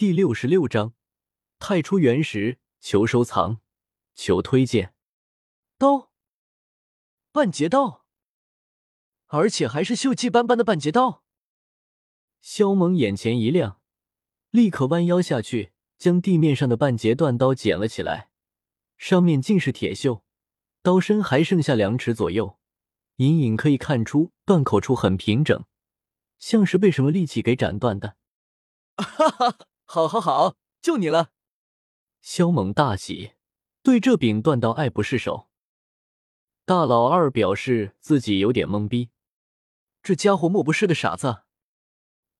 第六十六章，太初原石，求收藏，求推荐。刀，半截刀，而且还是锈迹斑斑的半截刀。萧猛眼前一亮，立刻弯腰下去，将地面上的半截断刀捡了起来，上面尽是铁锈，刀身还剩下两尺左右，隐隐可以看出断口处很平整。像是被什么利器给斩断的，哈哈，好，好，好，就你了！萧猛大喜，对这柄断刀爱不释手。大老二表示自己有点懵逼，这家伙莫不是个傻子？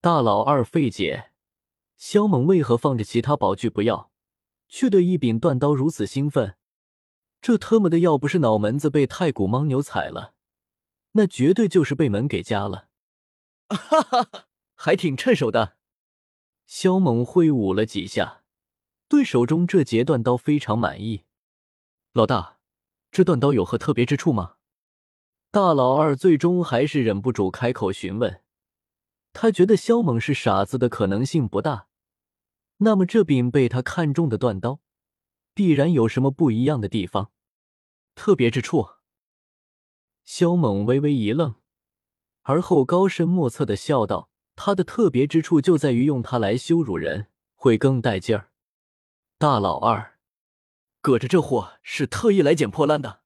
大老二费解，萧猛为何放着其他宝具不要，却对一柄断刀如此兴奋？这特么的，要不是脑门子被太古牦牛踩了，那绝对就是被门给夹了。哈哈哈，还挺趁手的。萧猛挥舞了几下，对手中这截断刀非常满意。老大，这断刀有何特别之处吗？大老二最终还是忍不住开口询问。他觉得萧猛是傻子的可能性不大，那么这柄被他看中的断刀，必然有什么不一样的地方。特别之处？萧猛微微一愣。而后高深莫测的笑道：“他的特别之处就在于用它来羞辱人，会更带劲儿。”大老二，搁着这货是特意来捡破烂的。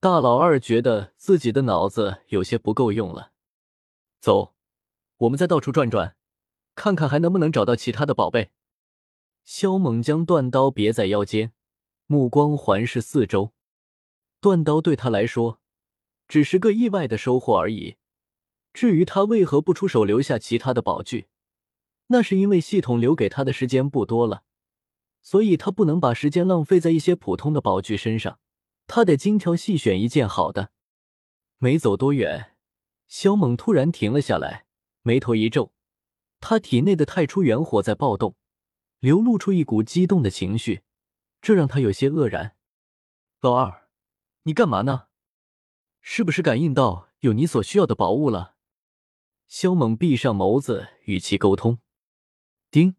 大老二觉得自己的脑子有些不够用了。走，我们再到处转转，看看还能不能找到其他的宝贝。萧猛将断刀别在腰间，目光环视四周。断刀对他来说，只是个意外的收获而已。至于他为何不出手留下其他的宝具，那是因为系统留给他的时间不多了，所以他不能把时间浪费在一些普通的宝具身上，他得精挑细选一件好的。没走多远，萧猛突然停了下来，眉头一皱，他体内的太初元火在暴动，流露出一股激动的情绪，这让他有些愕然。老二，你干嘛呢？是不是感应到有你所需要的宝物了？萧猛闭上眸子，与其沟通。丁，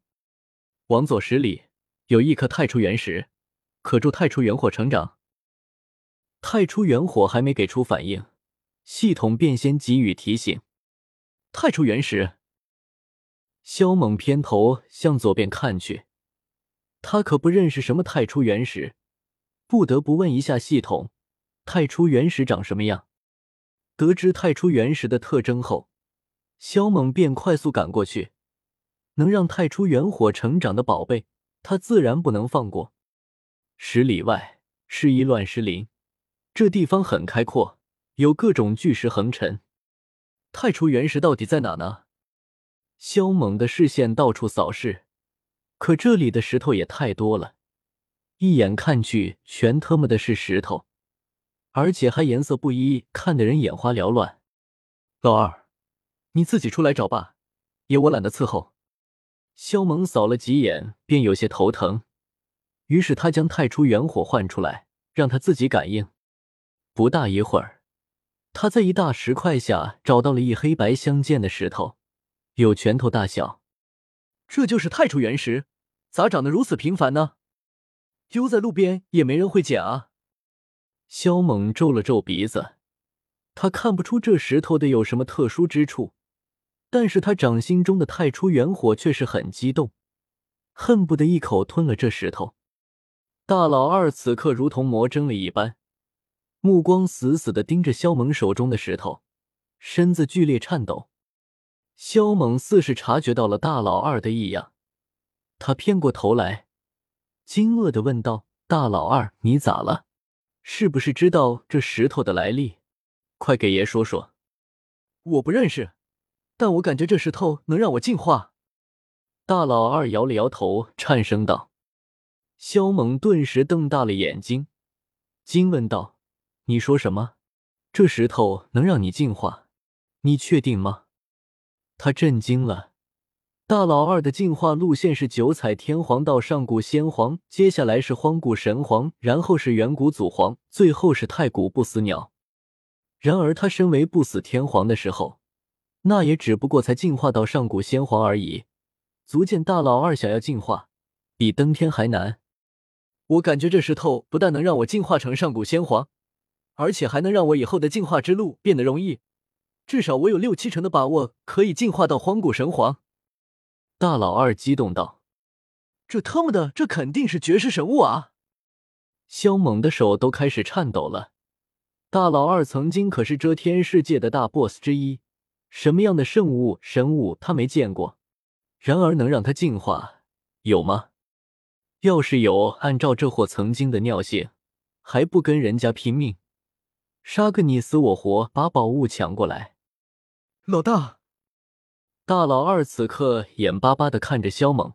往左十里有一颗太初原石，可助太初元火成长。太初元火还没给出反应，系统便先给予提醒。太初原石。萧猛偏头向左边看去，他可不认识什么太初原石，不得不问一下系统：太初原石长什么样？得知太初原石的特征后。萧猛便快速赶过去，能让太初元火成长的宝贝，他自然不能放过。十里外是一乱石林，这地方很开阔，有各种巨石横陈。太初原石到底在哪呢？萧猛的视线到处扫视，可这里的石头也太多了，一眼看去全他妈的是石头，而且还颜色不一，看得人眼花缭乱。老二。你自己出来找吧，爷我懒得伺候。萧猛扫了几眼，便有些头疼，于是他将太初元火唤出来，让他自己感应。不大一会儿，他在一大石块下找到了一黑白相间的石头，有拳头大小。这就是太初元石，咋长得如此平凡呢？丢在路边也没人会捡啊！萧猛皱了皱鼻子，他看不出这石头的有什么特殊之处。但是他掌心中的太初元火却是很激动，恨不得一口吞了这石头。大老二此刻如同魔怔了一般，目光死死的盯着萧猛手中的石头，身子剧烈颤抖。萧猛似是察觉到了大老二的异样，他偏过头来，惊愕的问道：“大老二，你咋了？是不是知道这石头的来历？快给爷说说。”我不认识。但我感觉这石头能让我进化。大老二摇了摇头，颤声道：“萧猛顿时瞪大了眼睛，惊问道：‘你说什么？这石头能让你进化？你确定吗？’他震惊了。大老二的进化路线是九彩天皇到上古先皇，接下来是荒古神皇，然后是远古祖皇，最后是太古不死鸟。然而他身为不死天皇的时候。”那也只不过才进化到上古先皇而已，足见大老二想要进化，比登天还难。我感觉这石头不但能让我进化成上古仙皇，而且还能让我以后的进化之路变得容易。至少我有六七成的把握可以进化到荒古神皇。大老二激动道：“这他妈的，这肯定是绝世神物啊！”萧猛的手都开始颤抖了。大老二曾经可是遮天世界的大 boss 之一，什么样的圣物神物他没见过？然而能让他进化有吗？要是有，按照这货曾经的尿性，还不跟人家拼命，杀个你死我活，把宝物抢过来？老大，大老二此刻眼巴巴的看着萧猛，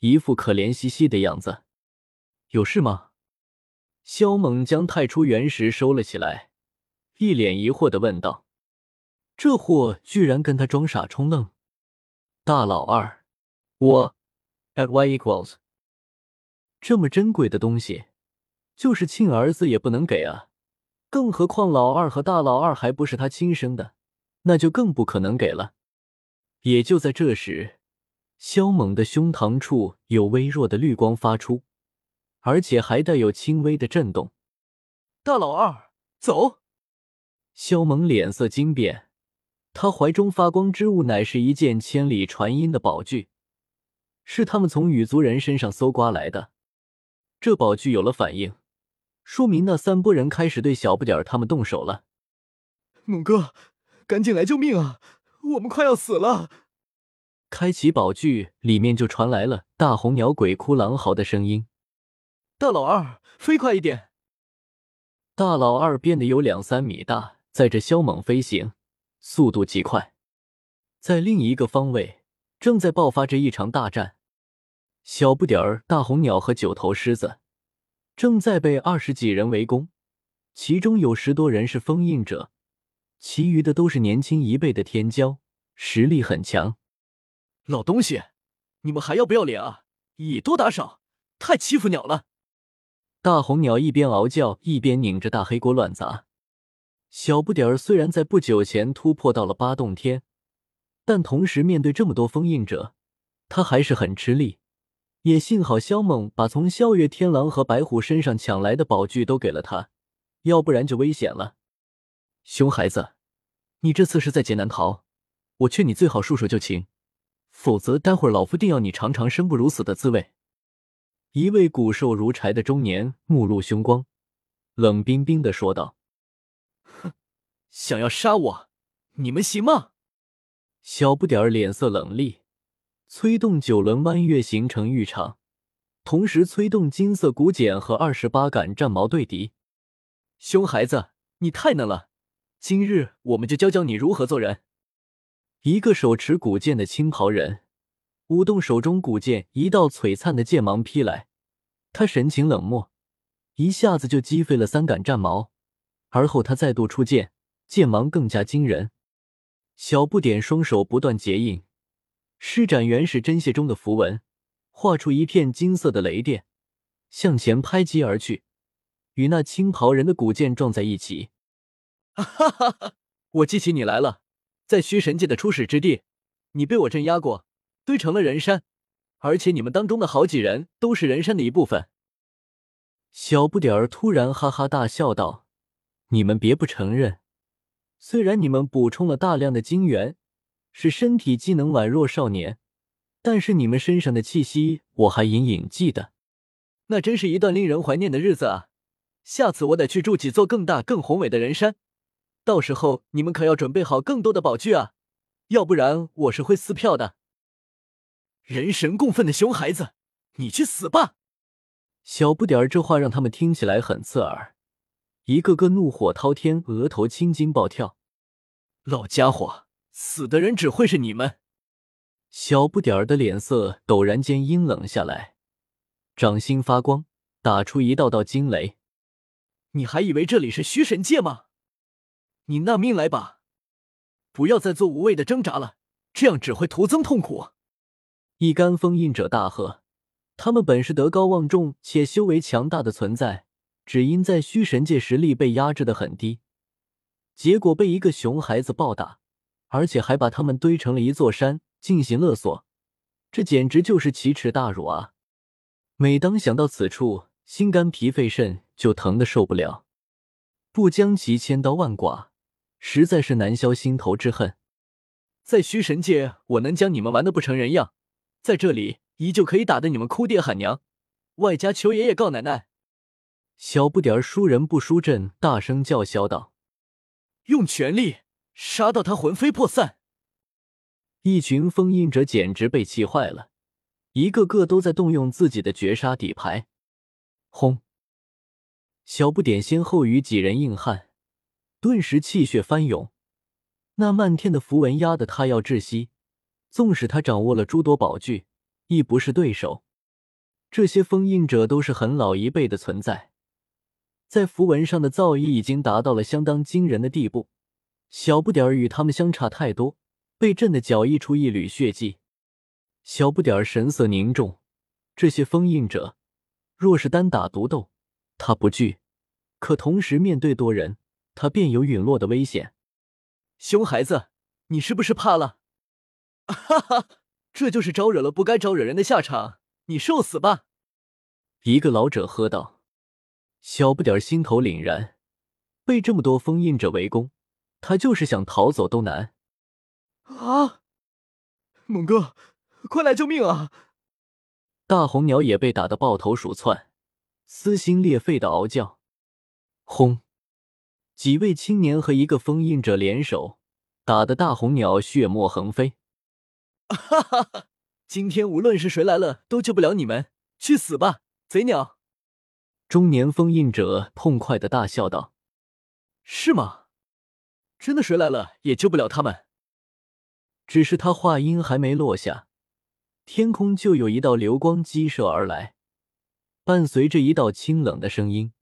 一副可怜兮兮的样子。有事吗？萧猛将太初原石收了起来，一脸疑惑的问道：“这货居然跟他装傻充愣。”大老二，我 at y equals 这么珍贵的东西，就是亲儿子也不能给啊！更何况老二和大老二还不是他亲生的，那就更不可能给了。也就在这时，肖猛的胸膛处有微弱的绿光发出。而且还带有轻微的震动。大老二，走！肖猛脸色惊变，他怀中发光之物乃是一件千里传音的宝具，是他们从羽族人身上搜刮来的。这宝具有了反应，说明那三波人开始对小不点儿他们动手了。猛哥，赶紧来救命啊！我们快要死了！开启宝具，里面就传来了大红鸟鬼哭狼嚎的声音。大老二，飞快一点！大老二变得有两三米大，载着萧猛飞行，速度极快。在另一个方位，正在爆发着一场大战。小不点儿、大红鸟和九头狮子正在被二十几人围攻，其中有十多人是封印者，其余的都是年轻一辈的天骄，实力很强。老东西，你们还要不要脸啊？以多打少，太欺负鸟了！大红鸟一边嗷叫，一边拧着大黑锅乱砸。小不点儿虽然在不久前突破到了八洞天，但同时面对这么多封印者，他还是很吃力。也幸好萧猛把从萧月天狼和白虎身上抢来的宝具都给了他，要不然就危险了。熊孩子，你这次是在劫难逃，我劝你最好束手就擒，否则待会儿老夫定要你尝尝生不如死的滋味。一位骨瘦如柴的中年，目露凶光，冷冰冰的说道：“，想要杀我，你们行吗？”小不点儿脸色冷厉，催动九轮弯月形成浴场，同时催动金色骨茧和二十八杆战矛对敌。熊孩子，你太嫩了，今日我们就教教你如何做人。一个手持古剑的青袍人。舞动手中古剑，一道璀璨的剑芒劈来。他神情冷漠，一下子就击飞了三杆战矛。而后他再度出剑，剑芒更加惊人。小不点双手不断结印，施展原始真血中的符文，画出一片金色的雷电，向前拍击而去，与那青袍人的古剑撞在一起。哈哈哈！我记起你来了，在虚神界的初始之地，你被我镇压过。堆成了人山，而且你们当中的好几人都是人山的一部分。小不点儿突然哈哈大笑道：“你们别不承认，虽然你们补充了大量的精元，使身体机能宛若少年，但是你们身上的气息我还隐隐记得。那真是一段令人怀念的日子啊！下次我得去筑几座更大、更宏伟的人山，到时候你们可要准备好更多的宝具啊，要不然我是会撕票的。”人神共愤的熊孩子，你去死吧！小不点儿这话让他们听起来很刺耳，一个个怒火滔天，额头青筋暴跳。老家伙，死的人只会是你们！小不点儿的脸色陡然间阴冷下来，掌心发光，打出一道道惊雷。你还以为这里是虚神界吗？你纳命来吧！不要再做无谓的挣扎了，这样只会徒增痛苦。一干封印者大喝：“他们本是德高望重且修为强大的存在，只因在虚神界实力被压制的很低，结果被一个熊孩子暴打，而且还把他们堆成了一座山进行勒索，这简直就是奇耻大辱啊！每当想到此处，心肝脾肺肾就疼得受不了。不将其千刀万剐，实在是难消心头之恨。在虚神界，我能将你们玩的不成人样；在这里，依旧可以打得你们哭爹喊娘，外加求爷爷告奶奶。小不点儿输人不输阵，大声叫嚣道：“用全力杀到他魂飞魄散！”一群封印者简直被气坏了，一个个都在动用自己的绝杀底牌。轰！小不点先后与几人硬汉，顿时气血翻涌，那漫天的符文压得他要窒息。纵使他掌握了诸多宝具，亦不是对手。这些封印者都是很老一辈的存在，在符文上的造诣已经达到了相当惊人的地步。小不点儿与他们相差太多，被震得脚溢出一缕血迹。小不点儿神色凝重，这些封印者若是单打独斗，他不惧，可同时面对多人，他便有陨落的危险。熊孩子，你是不是怕了？哈哈，这就是招惹了不该招惹人的下场，你受死吧！一个老者喝道。小不点儿心头凛然，被这么多封印者围攻，他就是想逃走都难。啊！猛哥，快来救命啊！大红鸟也被打得抱头鼠窜。撕心裂肺的嗷叫，轰！几位青年和一个封印者联手，打得大红鸟血沫横飞。哈哈哈！今天无论是谁来了，都救不了你们，去死吧，贼鸟！中年封印者痛快的大笑道：“是吗？真的谁来了也救不了他们？”只是他话音还没落下，天空就有一道流光激射而来。伴随着一道清冷的声音，